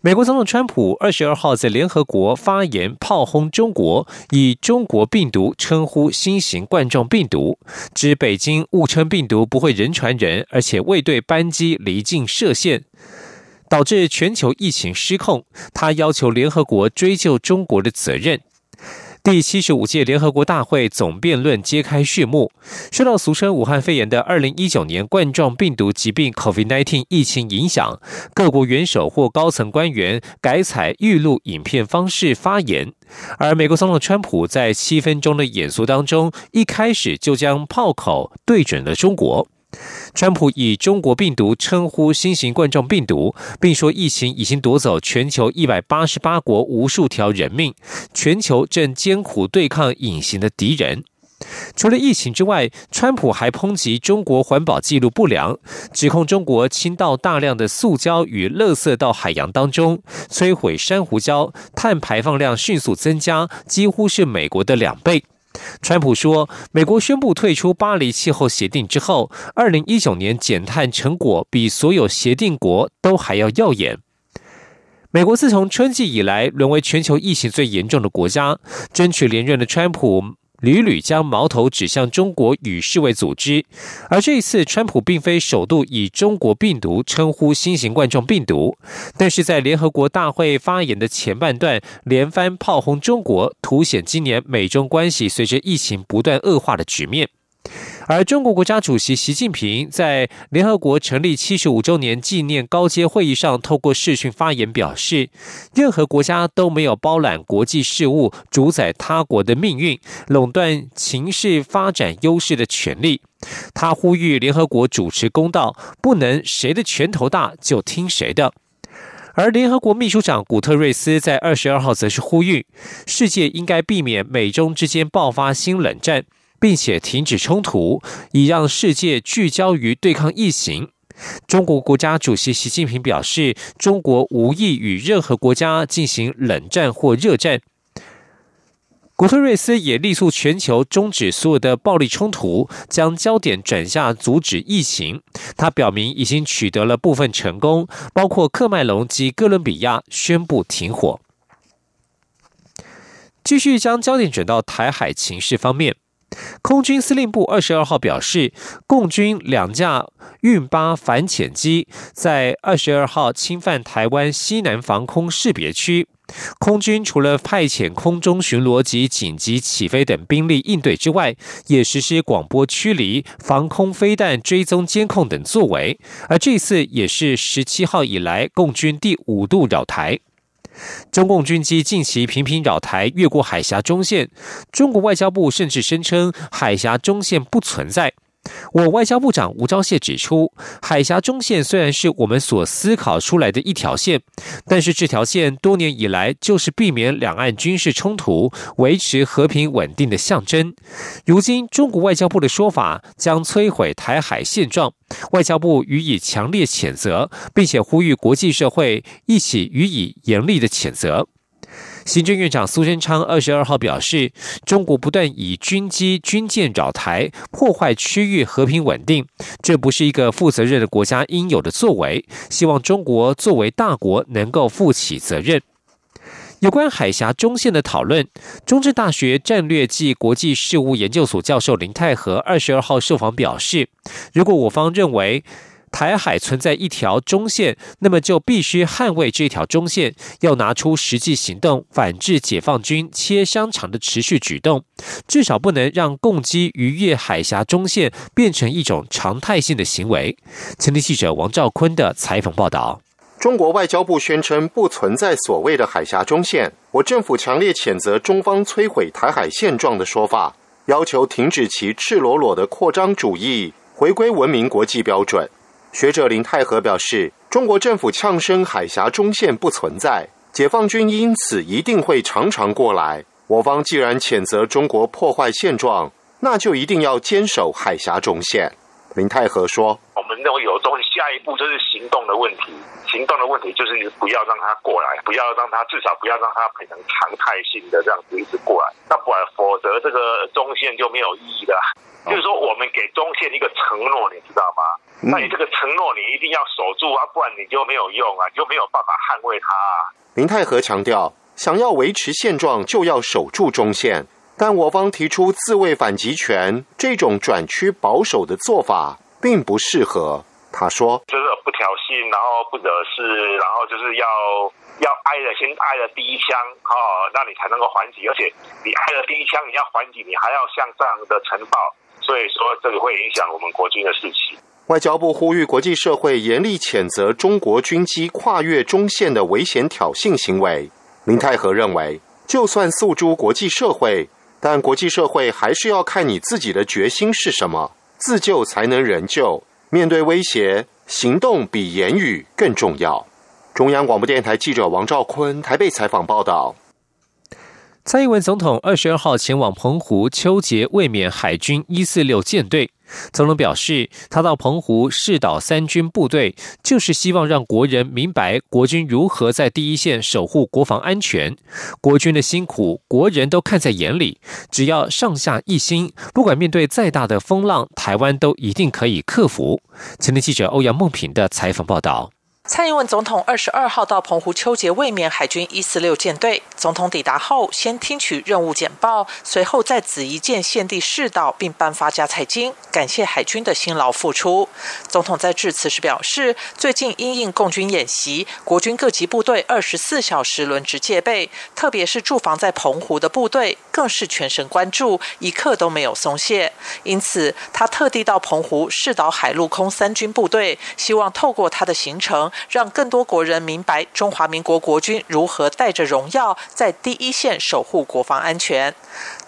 美国总统川普二十二号在联合国发言炮轰中国，以“中国病毒”称呼新型冠状病毒，指北京误称病毒不会人传人，而且未对班机离境设限，导致全球疫情失控。他要求联合国追究中国的责任。第七十五届联合国大会总辩论揭开序幕。受到俗称武汉肺炎的二零一九年冠状病毒疾病 （COVID-19） 疫情影响，各国元首或高层官员改采预录影片方式发言。而美国总统川普在七分钟的演说当中，一开始就将炮口对准了中国。川普以“中国病毒”称呼新型冠状病毒，并说疫情已经夺走全球一百八十八国无数条人命，全球正艰苦对抗隐形的敌人。除了疫情之外，川普还抨击中国环保记录不良，指控中国倾倒大量的塑胶与垃圾到海洋当中，摧毁珊瑚礁，碳排放量迅速增加，几乎是美国的两倍。川普说，美国宣布退出巴黎气候协定之后，二零一九年减碳成果比所有协定国都还要耀眼。美国自从春季以来，沦为全球疫情最严重的国家。争取连任的川普。屡屡将矛头指向中国与世卫组织，而这一次，川普并非首度以“中国病毒”称呼新型冠状病毒，但是在联合国大会发言的前半段连番炮轰中国，凸显今年美中关系随着疫情不断恶化的局面。而中国国家主席习近平在联合国成立七十五周年纪念高阶会议上，透过视讯发言表示，任何国家都没有包揽国际事务、主宰他国的命运、垄断情势发展优势的权利。他呼吁联合国主持公道，不能谁的拳头大就听谁的。而联合国秘书长古特瑞斯在二十二号则是呼吁，世界应该避免美中之间爆发新冷战。并且停止冲突，以让世界聚焦于对抗疫情。中国国家主席习近平表示，中国无意与任何国家进行冷战或热战。古特瑞斯也力促全球终止所有的暴力冲突，将焦点转向阻止疫情。他表明已经取得了部分成功，包括克麦隆及哥伦比亚宣布停火。继续将焦点转到台海情势方面。空军司令部二十二号表示，共军两架运八反潜机在二十二号侵犯台湾西南防空识别区。空军除了派遣空中巡逻及紧急起飞等兵力应对之外，也实施广播驱离、防空飞弹追踪监控等作为。而这次也是十七号以来共军第五度扰台。中共军机近期频频扰台，越过海峡中线。中国外交部甚至声称海峡中线不存在。我外交部长吴钊燮指出，海峡中线虽然是我们所思考出来的一条线，但是这条线多年以来就是避免两岸军事冲突、维持和平稳定的象征。如今中国外交部的说法将摧毁台海现状，外交部予以强烈谴责，并且呼吁国际社会一起予以严厉的谴责。行政院长苏贞昌二十二号表示，中国不断以军机、军舰扰台，破坏区域和平稳定，这不是一个负责任的国家应有的作为。希望中国作为大国能够负起责任。有关海峡中线的讨论，中正大学战略暨国际事务研究所教授林泰和二十二号受访表示，如果我方认为，台海存在一条中线，那么就必须捍卫这条中线，要拿出实际行动，反制解放军切香肠的持续举动，至少不能让共机逾越海峡中线变成一种常态性的行为。前天记者王兆坤的采访报道：中国外交部宣称不存在所谓的海峡中线，我政府强烈谴责中方摧毁台海现状的说法，要求停止其赤裸裸的扩张主义，回归文明国际标准。学者林泰和表示，中国政府呛声海峡中线不存在，解放军因此一定会常常过来。我方既然谴责中国破坏现状，那就一定要坚守海峡中线。林泰和说：“我们认为有中，下一步就是行动的问题。行动的问题就是不要让他过来，不要让他至少不要让他变成常态性的这样子一直过来。那不然，否则这个中线就没有意义的。就是说，我们给中线一个承诺，你知道吗？那你这个承诺你一定要守住啊，不然你就没有用啊，你就没有办法捍卫它。”林泰和强调。想要维持现状，就要守住中线。但我方提出自卫反击权这种转趋保守的做法，并不适合。他说：“就是不挑衅，然后不惹事，然后就是要要挨了先挨了第一枪，哦，那你才能够还击。而且你挨了第一枪，你要还击，你还要向上的呈报。所以说，这个会影响我们国军的士气。”外交部呼吁国际社会严厉谴责中国军机跨越中线的危险挑衅行为。林泰和认为，就算诉诸国际社会，但国际社会还是要看你自己的决心是什么，自救才能人救。面对威胁，行动比言语更重要。中央广播电台记者王兆坤台北采访报道。蔡英文总统二十二号前往澎湖秋节卫冕海军一四六舰队。曾龙表示，他到澎湖试导三军部队，就是希望让国人明白国军如何在第一线守护国防安全。国军的辛苦，国人都看在眼里。只要上下一心，不管面对再大的风浪，台湾都一定可以克服。前天记者欧阳梦平的采访报道。蔡英文总统二十二号到澎湖秋节卫冕海军一四六舰队。总统抵达后，先听取任务简报，随后在紫宜舰献地试导，并颁发加菜金，感谢海军的辛劳付出。总统在致辞时表示，最近因应共军演习，国军各级部队二十四小时轮值戒备，特别是驻防在澎湖的部队，更是全神关注，一刻都没有松懈。因此，他特地到澎湖试导海陆空三军部队，希望透过他的行程。让更多国人明白中华民国国军如何带着荣耀在第一线守护国防安全。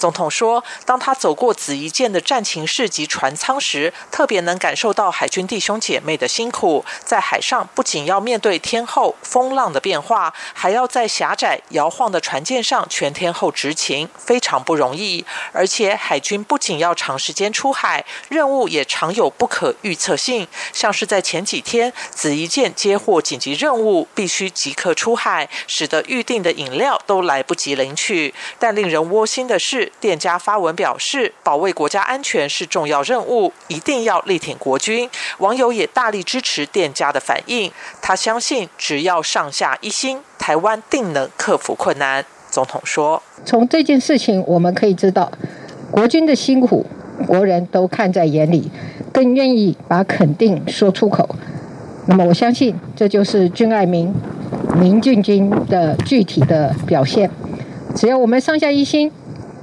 总统说，当他走过紫夷舰的战情室及船舱时，特别能感受到海军弟兄姐妹的辛苦。在海上，不仅要面对天候、风浪的变化，还要在狭窄摇晃的船舰上全天候执勤，非常不容易。而且，海军不仅要长时间出海，任务也常有不可预测性，像是在前几天，紫夷舰接。获紧急任务必须即刻出海，使得预定的饮料都来不及领取。但令人窝心的是，店家发文表示，保卫国家安全是重要任务，一定要力挺国军。网友也大力支持店家的反应。他相信，只要上下一心，台湾定能克服困难。总统说：“从这件事情我们可以知道，国军的辛苦，国人都看在眼里，更愿意把肯定说出口。”那么我相信，这就是军爱民、民进军的具体的表现。只要我们上下一心，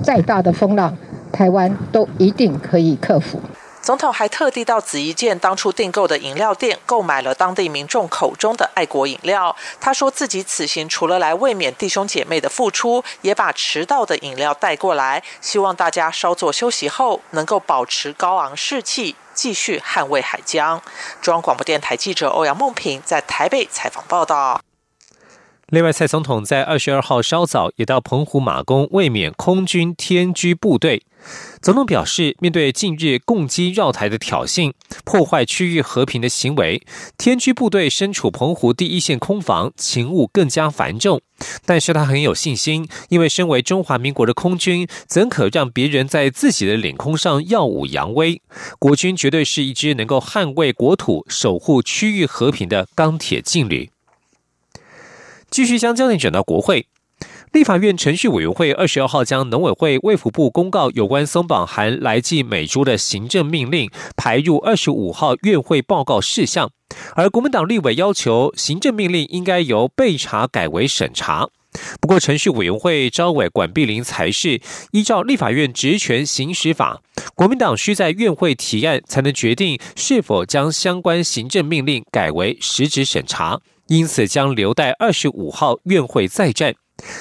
再大的风浪，台湾都一定可以克服。总统还特地到紫衣舰当初订购的饮料店，购买了当地民众口中的爱国饮料。他说自己此行除了来慰勉弟兄姐妹的付出，也把迟到的饮料带过来，希望大家稍作休息后，能够保持高昂士气。继续捍卫海疆。中央广播电台记者欧阳梦平在台北采访报道。另外，蔡总统在二十二号稍早也到澎湖马公卫冕空军天居部队。总统表示，面对近日共机绕台的挑衅、破坏区域和平的行为，天居部队身处澎湖第一线空防，勤务更加繁重。但是他很有信心，因为身为中华民国的空军，怎可让别人在自己的领空上耀武扬威？国军绝对是一支能够捍卫国土、守护区域和平的钢铁劲旅。继续将焦点转到国会，立法院程序委员会二十二号将农委会卫福部公告有关松绑含来记美猪的行政命令排入二十五号院会报告事项，而国民党立委要求行政命令应该由备查改为审查。不过，程序委员会招委管碧林才是依照立法院职权行使法，国民党需在院会提案才能决定是否将相关行政命令改为实质审查。因此，将留待二十五号院会再战。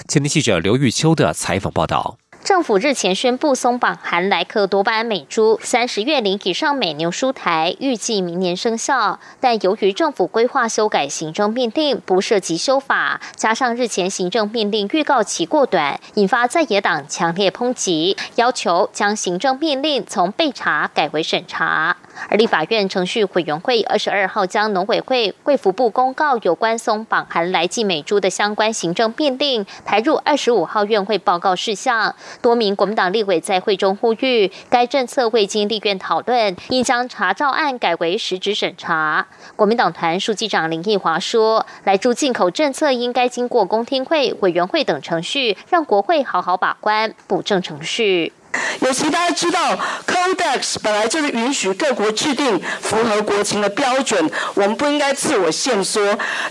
前天记者刘玉秋的采访报道。政府日前宣布松绑含莱克多巴胺美猪三十月龄以上美牛输台，预计明年生效。但由于政府规划修改行政命令，不涉及修法，加上日前行政命令预告期过短，引发在野党强烈抨击，要求将行政命令从备查改为审查。而立法院程序委员会二十二号将农委会、卫福部公告有关松绑含来剂美猪的相关行政命令排入二十五号院会报告事项。多名国民党立委在会中呼吁，该政策未经立院讨论，应将查照案改为实质审查。国民党团书记长林奕华说，来猪进口政策应该经过公听会、委员会等程序，让国会好好把关，补正程序。尤其大家知道，Codex 本来就是允许各国制定符合国情的标准，我们不应该自我限缩。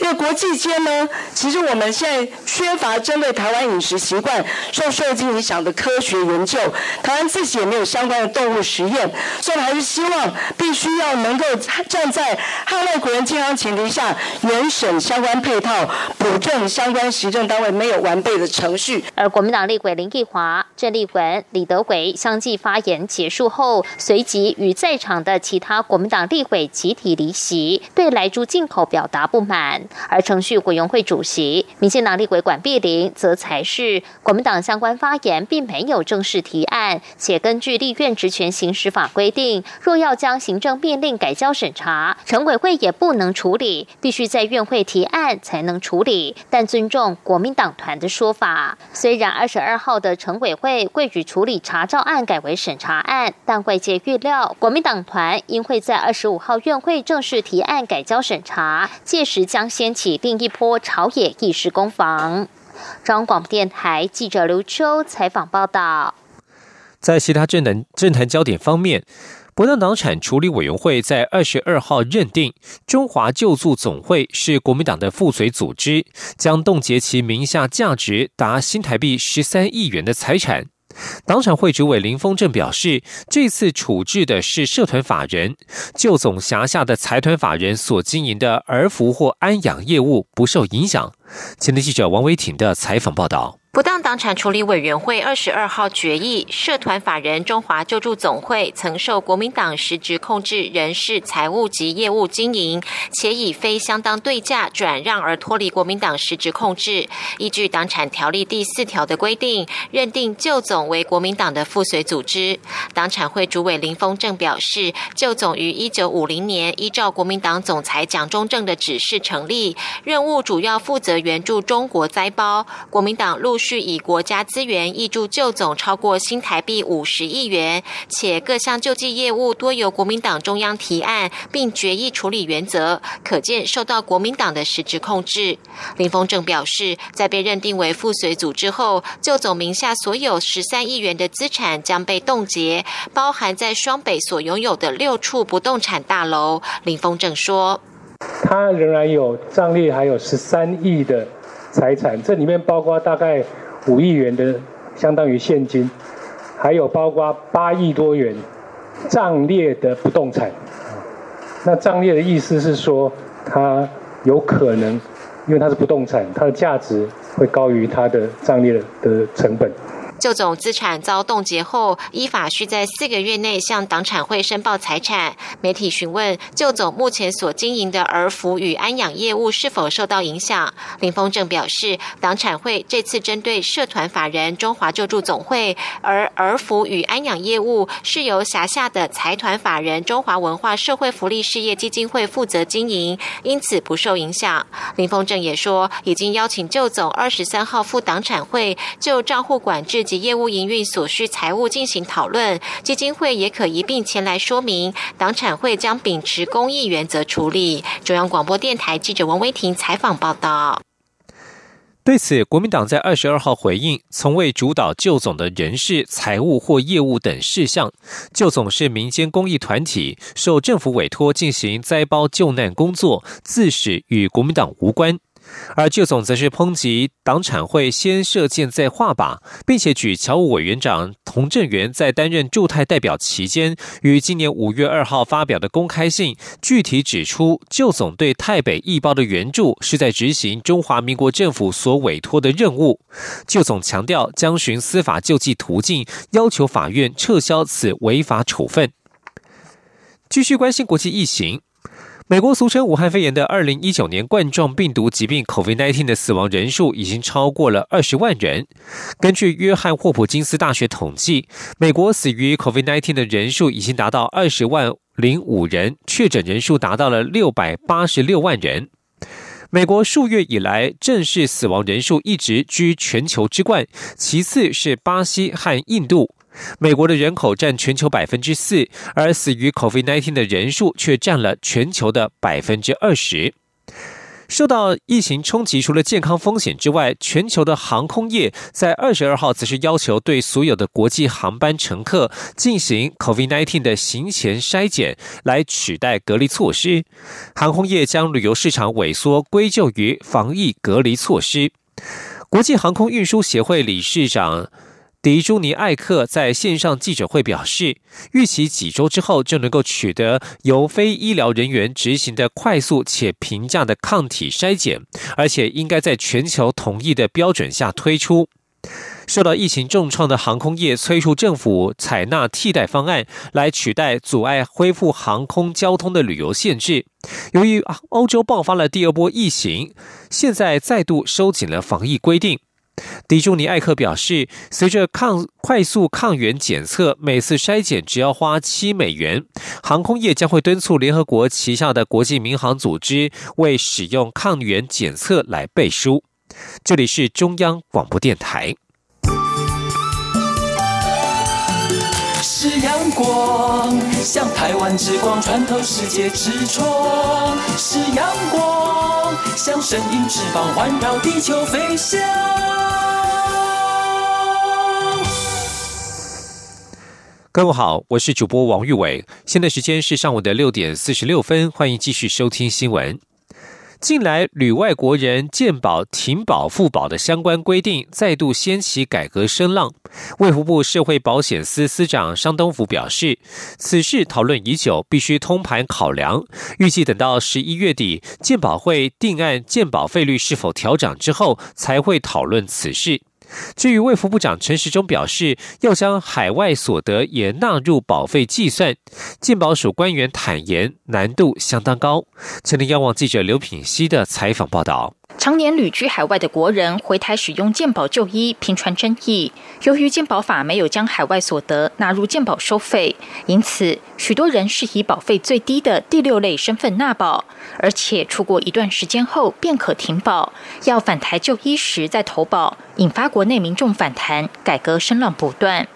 因为国际间呢，其实我们现在缺乏针对台湾饮食习惯受受精影响的科学研究，台湾自己也没有相关的动物实验，所以还是希望必须要能够站在捍卫国人健康前提下，原审相关配套，补正相关行政单位没有完备的程序。而国民党立委林义华、郑立文、李德伟。相继发言结束后，随即与在场的其他国民党立委集体离席，对来猪进口表达不满。而程序委员会主席民进党立委管碧玲则才是国民党相关发言并没有正式提案，且根据立院职权行使法规定，若要将行政命令改交审查，城委会也不能处理，必须在院会提案才能处理。但尊重国民党团的说法，虽然二十二号的城委会会与处理查照。案改为审查案，但外界预料国民党团应会在二十五号院会正式提案改交审查，届时将掀起另一波朝野议事攻防。中央广播电台记者刘秋采访报道。在其他政坛政坛焦点方面，不当党产处理委员会在二十二号认定中华救助总会是国民党的附随组织，将冻结其名下价值达新台币十三亿元的财产。党产会主委林峰正表示，这次处置的是社团法人，就总辖下的财团法人所经营的儿福或安养业务不受影响。前天记者王维挺的采访报道。不当党产处理委员会二十二号决议，社团法人中华救助总会曾受国民党实质控制人事、财务及业务经营，且以非相当对价转让而脱离国民党实质控制。依据党产条例第四条的规定，认定旧总为国民党的附随组织。党产会主委林峰正表示，旧总于一九五零年依照国民党总裁蒋中正的指示成立，任务主要负责援助中国灾包。国民党陆续。续以国家资源挹注救总超过新台币五十亿元，且各项救济业务多由国民党中央提案并决议处理原则，可见受到国民党的实质控制。林峰正表示，在被认定为附随组织后，救总名下所有十三亿元的资产将被冻结，包含在双北所拥有的六处不动产大楼。林峰正说：“他仍然有账列，还有十三亿的。”财产这里面包括大概五亿元的，相当于现金，还有包括八亿多元账列的不动产。那账列的意思是说，它有可能，因为它是不动产，它的价值会高于它的账列的成本。旧总资产遭冻结后，依法需在四个月内向党产会申报财产。媒体询问旧总目前所经营的儿福与安养业务是否受到影响，林峰正表示，党产会这次针对社团法人中华救助总会，而儿福与安养业务是由辖下的财团法人中华文化社会福利事业基金会负责经营，因此不受影响。林峰正也说，已经邀请旧总二十三号赴党产会就账户管制。及业务营运所需财务进行讨论，基金会也可一并前来说明。党产会将秉持公益原则处理。中央广播电台记者王威婷采访报道。对此，国民党在二十二号回应，从未主导旧总的人事、财务或业务等事项。旧总是民间公益团体，受政府委托进行灾包救难工作，自始与国民党无关。而旧总则是抨击党产会先射箭再画靶，并且举侨务委员长童振源在担任驻泰代表期间，于今年五月二号发表的公开信，具体指出旧总对泰北义报的援助是在执行中华民国政府所委托的任务。旧总强调将循司法救济途径，要求法院撤销此违法处分。继续关心国际疫情。美国俗称武汉肺炎的二零一九年冠状病毒疾病 （COVID-19） 的死亡人数已经超过了二十万人。根据约翰霍普金斯大学统计，美国死于 COVID-19 的人数已经达到二十万零五人，确诊人数达到了六百八十六万人。美国数月以来正式死亡人数一直居全球之冠，其次是巴西和印度。美国的人口占全球百分之四，而死于 COVID-19 的人数却占了全球的百分之二十。受到疫情冲击，除了健康风险之外，全球的航空业在二十二号则是要求对所有的国际航班乘客进行 COVID-19 的行前筛检，来取代隔离措施。航空业将旅游市场萎缩归咎于防疫隔离措施。国际航空运输协会理事长。迪朱尼艾克在线上记者会表示，预期几周之后就能够取得由非医疗人员执行的快速且平价的抗体筛检，而且应该在全球统一的标准下推出。受到疫情重创的航空业催促政府采纳替代方案，来取代阻碍恢复航空交通的旅游限制。由于欧洲爆发了第二波疫情，现在再度收紧了防疫规定。迪朱尼艾克表示，随着抗快速抗原检测每次筛检只要花七美元，航空业将会敦促联合国旗下的国际民航组织为使用抗原检测来背书。这里是中央广播电台。光，像台湾之光穿透世界之窗；是阳光，像神鹰翅膀环绕地球飞翔。各位好，我是主播王玉伟，现在时间是上午的六点四十六分，欢迎继续收听新闻。近来，旅外国人健保停保付保的相关规定再度掀起改革声浪。卫福部社会保险司司长商东福表示，此事讨论已久，必须通盘考量。预计等到十一月底，健保会定案健保费率是否调整之后，才会讨论此事。至于卫福部长陈时中表示，要将海外所得也纳入保费计算，健保署官员坦言难度相当高。前天央望记者刘品熙的采访报道。常年旅居海外的国人回台使用健保就医，频传争议。由于健保法没有将海外所得纳入健保收费，因此许多人是以保费最低的第六类身份纳保，而且出国一段时间后便可停保，要返台就医时再投保，引发国内民众反弹，改革声浪不断。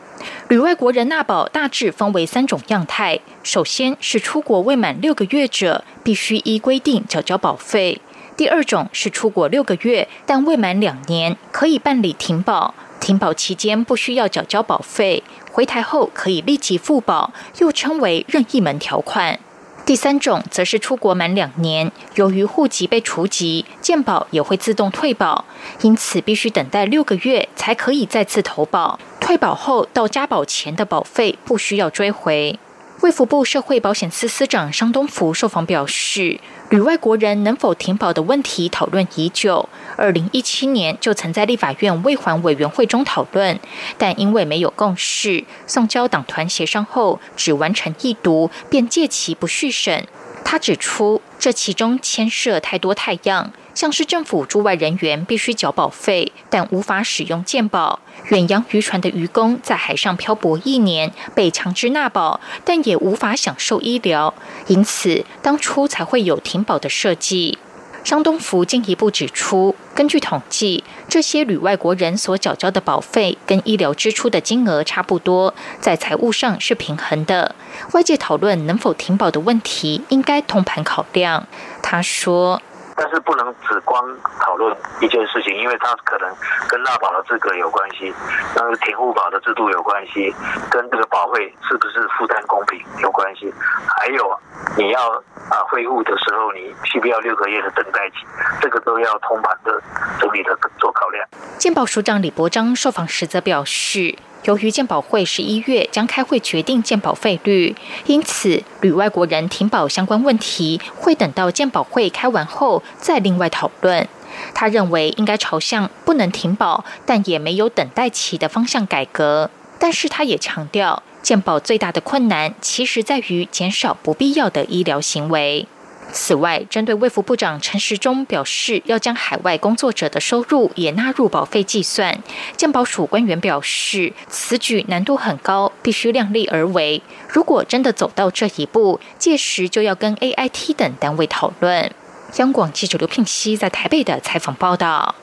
旅外国人纳保大致分为三种样态：首先是出国未满六个月者，必须依规定缴交保费。第二种是出国六个月但未满两年，可以办理停保，停保期间不需要缴交保费，回台后可以立即复保，又称为任意门条款。第三种则是出国满两年，由于户籍被除籍，健保也会自动退保，因此必须等待六个月才可以再次投保。退保后到加保前的保费不需要追回。卫福部社会保险司司长商东福受访表示。与外国人能否停保的问题讨论已久，二零一七年就曾在立法院未还委员会中讨论，但因为没有共识，送交党团协商后只完成一读，便借其不续审。他指出，这其中牵涉太多太样。像是政府驻外人员必须缴保费，但无法使用健保；远洋渔船的渔工在海上漂泊一年，被强制纳保，但也无法享受医疗，因此当初才会有停保的设计。张东福进一步指出，根据统计，这些旅外国人所缴交的保费跟医疗支出的金额差不多，在财务上是平衡的。外界讨论能否停保的问题，应该通盘考量。他说。但是不能只光讨论一件事情，因为它可能跟纳保的资格有关系，跟停护保的制度有关系，跟这个保费是不是负担公平有关系，还有你要啊恢复的时候，你需不要六个月的等待期，这个都要通盘的整理的做考量。健保署长李伯章受访时则表示。由于健保会十一月将开会决定健保费率，因此旅外国人停保相关问题会等到健保会开完后再另外讨论。他认为应该朝向不能停保，但也没有等待期的方向改革。但是他也强调，健保最大的困难其实在于减少不必要的医疗行为。此外，针对卫福部长陈时中表示要将海外工作者的收入也纳入保费计算，健保署官员表示，此举难度很高，必须量力而为。如果真的走到这一步，届时就要跟 AIT 等单位讨论。央广记者刘聘熙在台北的采访报道，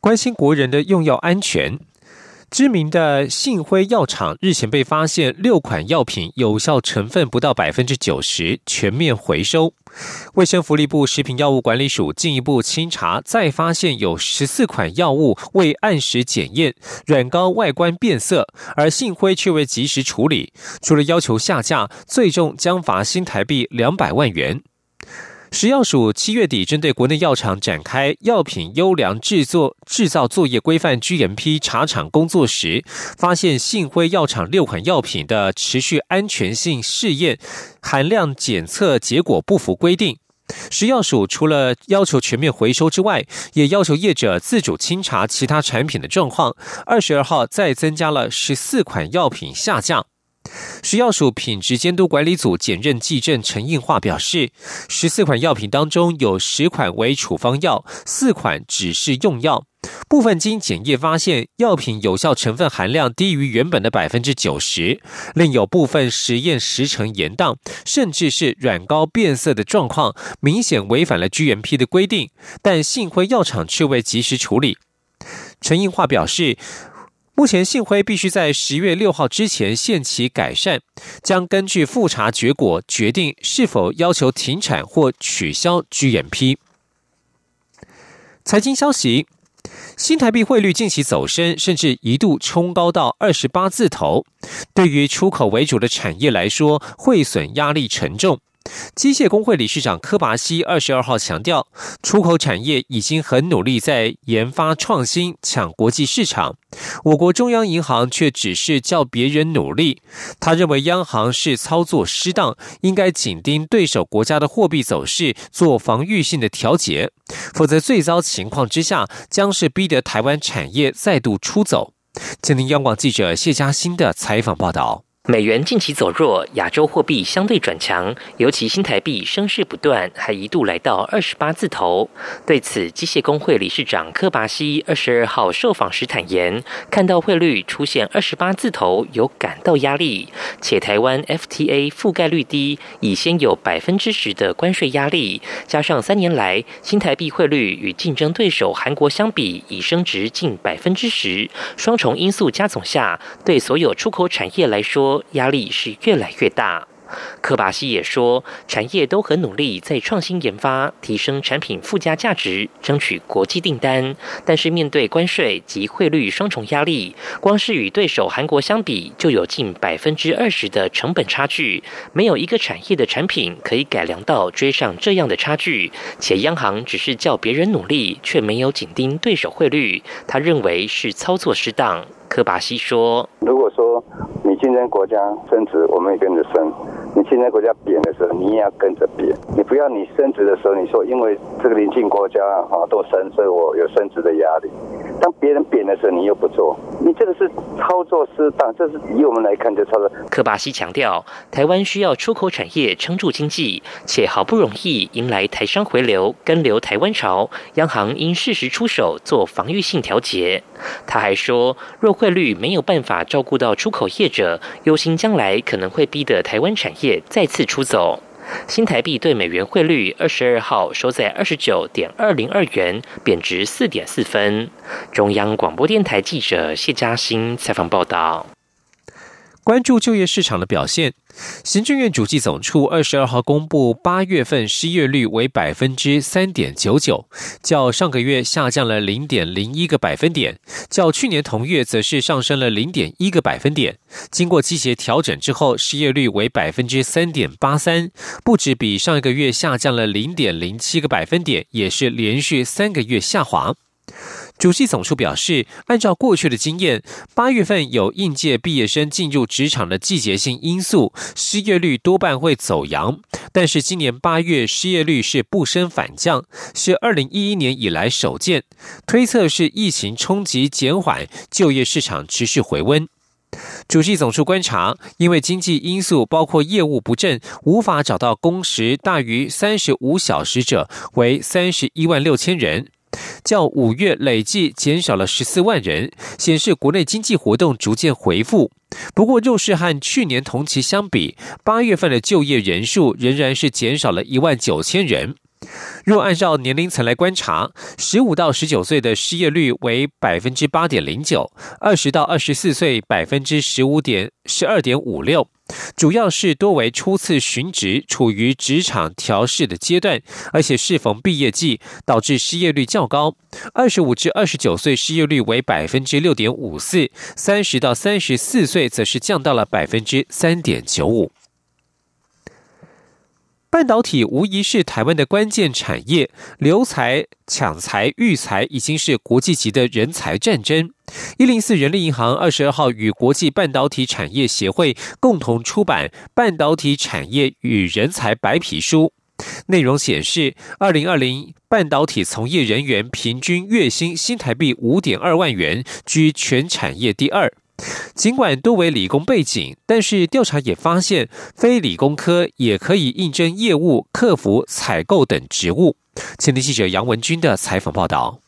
关心国人的用药安全。知名的信辉药厂日前被发现六款药品有效成分不到百分之九十，全面回收。卫生福利部食品药物管理署进一步清查，再发现有十四款药物未按时检验，软膏外观变色，而信辉却未及时处理，除了要求下架，最终将罚新台币两百万元。食药署七月底针对国内药厂展开药品优良制作制造作业规范 GMP 查厂工作时，发现信辉药厂六款药品的持续安全性试验含量检测结果不符规定。食药署除了要求全面回收之外，也要求业者自主清查其他产品的状况。二十二号再增加了十四款药品下架。食药署品质监督管理组检任技证陈应化表示，十四款药品当中有十款为处方药，四款只是用药。部分经检验发现，药品有效成分含量低于原本的百分之九十，另有部分实验时程延宕，甚至是软膏变色的状况，明显违反了 GMP 的规定。但幸亏药厂却未及时处理。陈应化表示。目前信辉必须在十月六号之前限期改善，将根据复查结果决定是否要求停产或取消 GMP。财经消息：新台币汇率近期走升，甚至一度冲高到二十八字头，对于出口为主的产业来说，汇损压力沉重。机械工会理事长柯拔西二十二号强调，出口产业已经很努力在研发创新抢国际市场，我国中央银行却只是叫别人努力。他认为央行是操作失当，应该紧盯对手国家的货币走势，做防御性的调节，否则最糟情况之下将是逼得台湾产业再度出走。今天央广记者谢嘉欣的采访报道。美元近期走弱，亚洲货币相对转强，尤其新台币升势不断，还一度来到二十八字头。对此，机械工会理事长柯拔西二十二号受访时坦言，看到汇率出现二十八字头，有感到压力，且台湾 FTA 覆盖率低，已先有百分之十的关税压力，加上三年来新台币汇率与竞争对手韩国相比已升值近百分之十，双重因素加总下，对所有出口产业来说。压力是越来越大。科巴西也说，产业都很努力在创新研发，提升产品附加价值，争取国际订单。但是面对关税及汇率双重压力，光是与对手韩国相比，就有近百分之二十的成本差距。没有一个产业的产品可以改良到追上这样的差距。且央行只是叫别人努力，却没有紧盯对手汇率，他认为是操作失当。科巴西说：“如果说。”竞争国家升值，我们也跟着升。你竞争国家贬的时候，你也要跟着贬。你不要你升值的时候，你说因为这个邻近国家啊都升，所以我有升值的压力。当别人贬的时候，你又不做，你这个是操作失当。这是以我们来看，就操作。柯巴西强调，台湾需要出口产业撑住经济，且好不容易迎来台商回流、跟流台湾潮，央行应适时出手做防御性调节。他还说，若汇率没有办法照顾到出口业者，忧心将来可能会逼得台湾产业再次出走。新台币对美元汇率二十二号收在二十九点二零二元，贬值四点四分。中央广播电台记者谢嘉欣采访报道。关注就业市场的表现。行政院主计总处二十二号公布，八月份失业率为百分之三点九九，较上个月下降了零点零一个百分点，较去年同月则是上升了零点一个百分点。经过季节调整之后，失业率为百分之三点八三，不止比上一个月下降了零点零七个百分点，也是连续三个月下滑。主席总处表示，按照过去的经验，八月份有应届毕业生进入职场的季节性因素，失业率多半会走扬。但是今年八月失业率是不升反降，是二零一一年以来首见。推测是疫情冲击减缓，就业市场持续回温。主席总处观察，因为经济因素包括业务不振，无法找到工时大于三十五小时者为三十一万六千人。较五月累计减少了十四万人，显示国内经济活动逐渐恢复。不过，若是和去年同期相比，八月份的就业人数仍然是减少了一万九千人。若按照年龄层来观察，十五到十九岁的失业率为百分之八点零九，二十到二十四岁百分之十五点十二点五六。主要是多为初次寻职，处于职场调试的阶段，而且适逢毕业季，导致失业率较高。二十五至二十九岁失业率为百分之六点五四，三十到三十四岁则是降到了百分之三点九五。半导体无疑是台湾的关键产业，留才、抢才、育才已经是国际级的人才战争。一零四人力银行二十二号与国际半导体产业协会共同出版《半导体产业与人才白皮书》，内容显示，二零二零半导体从业人员平均月薪新台币五点二万元，居全产业第二。尽管多为理工背景，但是调查也发现，非理工科也可以应征业务、客服、采购等职务。前天记者杨文军的采访报道。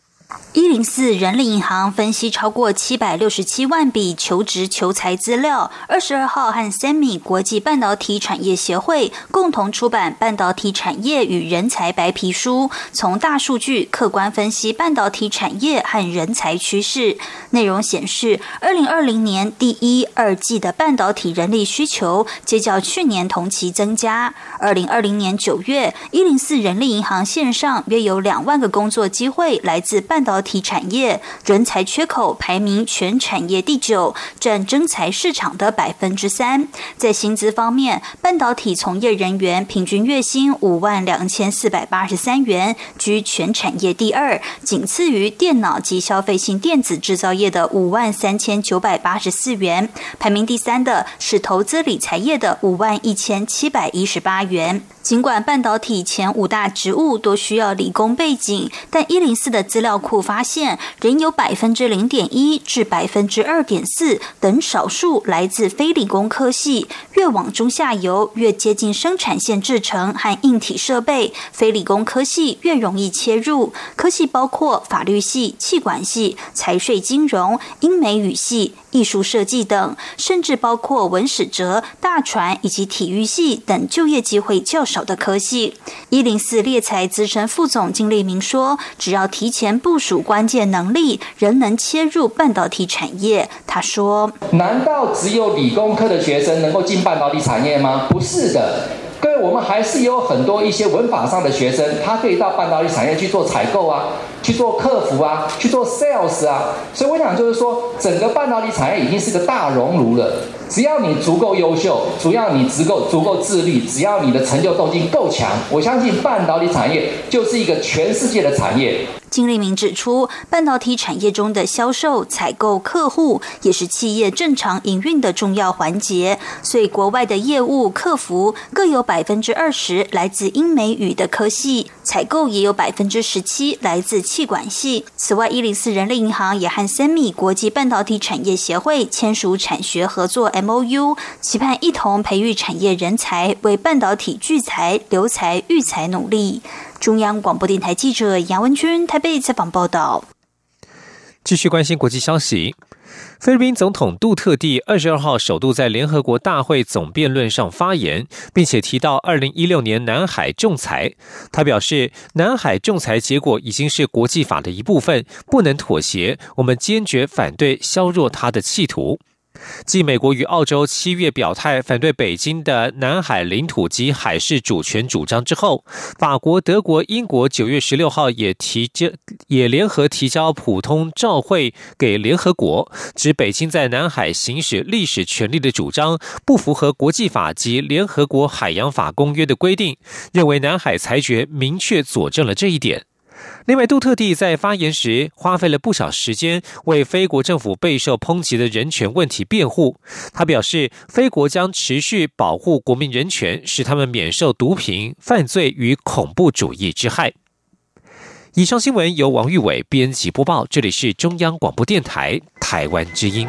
一零四人力银行分析超过七百六十七万笔求职求才资料。二十二号和 Semi 国际半导体产业协会共同出版《半导体产业与人才白皮书》，从大数据客观分析半导体产业和人才趋势。内容显示，二零二零年第一、二季的半导体人力需求皆较去年同期增加。二零二零年九月，一零四人力银行线上约有两万个工作机会来自半半导体产业，人才缺口排名全产业第九，占征才市场的百分之三。在薪资方面，半导体从业人员平均月薪五万两千四百八十三元，居全产业第二，仅次于电脑及消费性电子制造业的五万三千九百八十四元。排名第三的是投资理财业的五万一千七百一十八元。尽管半导体前五大职务都需要理工背景，但一零四的资料库发现，仍有百分之零点一至百分之二点四等少数来自非理工科系。越往中下游，越接近生产线制成和硬体设备，非理工科系越容易切入。科系包括法律系、气管系、财税金融、英美语系、艺术设计等，甚至包括文史哲、大船以及体育系等就业机会较少。的科系，一零四猎才资深副总金立明说：“只要提前部署关键能力，仍能切入半导体产业。”他说：“难道只有理工科的学生能够进半导体产业吗？不是的，各位，我们还是有很多一些文法上的学生，他可以到半导体产业去做采购啊，去做客服啊，去做 sales 啊。所以我想就是说，整个半导体产业已经是个大熔炉了。”只要你足够优秀，只要你足够足够自律，只要你的成就动机够强，我相信半导体产业就是一个全世界的产业。金立明指出，半导体产业中的销售、采购、客户也是企业正常营运的重要环节，所以国外的业务、客服各有百分之二十来自英美语的科系，采购也有百分之十七来自气管系。此外，一零四人力银行也和 Semi 国际半导体产业协会签署产学合作 M O U，期盼一同培育产业人才，为半导体聚才、留才、育才努力。中央广播电台记者杨文君台北采访报道。继续关心国际消息，菲律宾总统杜特地二十二号首度在联合国大会总辩论上发言，并且提到二零一六年南海仲裁。他表示，南海仲裁结果已经是国际法的一部分，不能妥协。我们坚决反对削弱他的企图。继美国与澳洲七月表态反对北京的南海领土及海事主权主张之后，法国、德国、英国九月十六号也提交也联合提交普通照会给联合国，指北京在南海行使历史权利的主张不符合国际法及联合国海洋法公约的规定，认为南海裁决明确佐证了这一点。另外，杜特地在发言时花费了不少时间为非国政府备受抨击的人权问题辩护。他表示，非国将持续保护国民人权，使他们免受毒品、犯罪与恐怖主义之害。以上新闻由王玉伟编辑播报，这里是中央广播电台台湾之音。